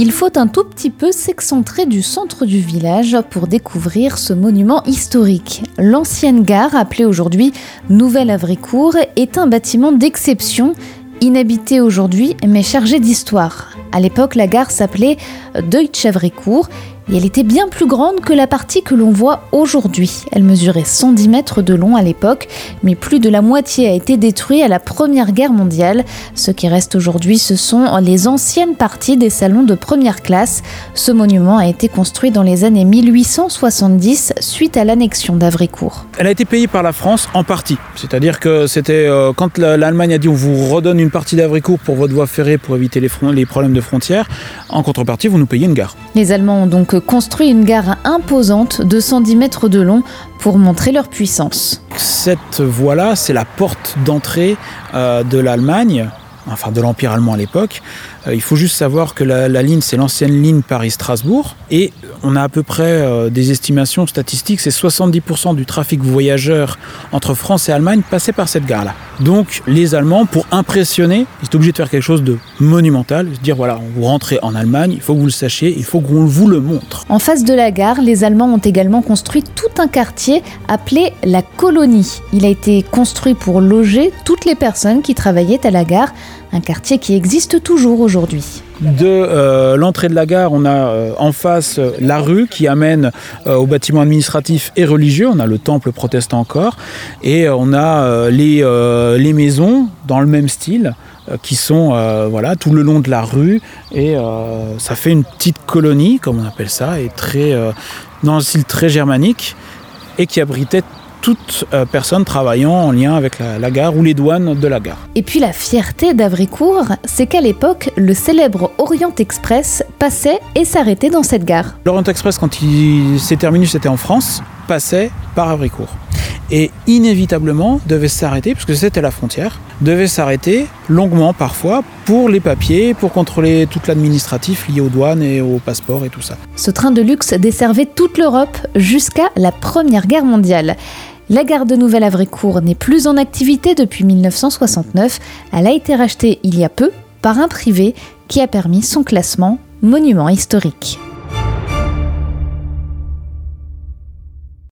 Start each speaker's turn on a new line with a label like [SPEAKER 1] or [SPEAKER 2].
[SPEAKER 1] il faut un tout petit peu s'excentrer du centre du village pour découvrir ce monument historique. L'ancienne gare, appelée aujourd'hui Nouvelle Avricourt, est un bâtiment d'exception inhabité aujourd'hui mais chargé d'histoire. À l'époque, la gare s'appelait Deutsche Avricourt et elle était bien plus grande que la partie que l'on voit aujourd'hui. Elle mesurait 110 mètres de long à l'époque, mais plus de la moitié a été détruite à la Première Guerre mondiale. Ce qui reste aujourd'hui, ce sont les anciennes parties des salons de première classe. Ce monument a été construit dans les années 1870 suite à l'annexion d'Avricourt.
[SPEAKER 2] Elle a été payée par la France en partie, c'est-à-dire que c'était euh, quand l'Allemagne a dit on vous redonne une partie d'Avricourt pour votre voie ferrée pour éviter les, les problèmes de frontières, en contrepartie vous nous payez une gare.
[SPEAKER 1] Les Allemands ont donc construit une gare imposante de 110 mètres de long pour montrer leur puissance.
[SPEAKER 2] Cette voie-là, c'est la porte d'entrée euh, de l'Allemagne, enfin de l'Empire allemand à l'époque. Euh, il faut juste savoir que la, la ligne, c'est l'ancienne ligne Paris-Strasbourg. Et on a à peu près euh, des estimations statistiques, c'est 70% du trafic voyageur entre France et Allemagne passait par cette gare-là. Donc les Allemands, pour impressionner, ils sont obligés de faire quelque chose de monumental, se dire voilà, vous rentrez en Allemagne, il faut que vous le sachiez, il faut qu'on vous le montre.
[SPEAKER 1] En face de la gare, les Allemands ont également construit tout un quartier appelé la colonie. Il a été construit pour loger toutes les personnes qui travaillaient à la gare, un quartier qui existe toujours aujourd'hui.
[SPEAKER 2] De euh, l'entrée de la gare, on a euh, en face euh, la rue qui amène au bâtiment administratif et religieux. On a le temple protestant encore. Et on a les, les maisons dans le même style qui sont voilà, tout le long de la rue. Et ça fait une petite colonie, comme on appelle ça, et très, dans un style très germanique, et qui abritait toute euh, personne travaillant en lien avec la, la, gare ou les douanes de la gare.
[SPEAKER 1] Et puis la fierté d'Avricourt, c'est qu'à l'époque, le célèbre Orient Express passait et s'arrêtait dans cette gare.
[SPEAKER 2] L'Orient Express, quand il s'est terminé, c'était en France, passait par Avricourt. Et inévitablement devait s'arrêter, puisque c'était la frontière, devait s'arrêter longuement parfois pour les papiers, pour contrôler tout l'administratif lié aux douanes et aux passeports et tout ça.
[SPEAKER 1] Ce train de luxe desservait toute l'Europe jusqu'à la Première Guerre mondiale. La gare de Nouvelle-Avricourt n'est plus en activité depuis 1969. Elle a été rachetée il y a peu par un privé qui a permis son classement monument historique.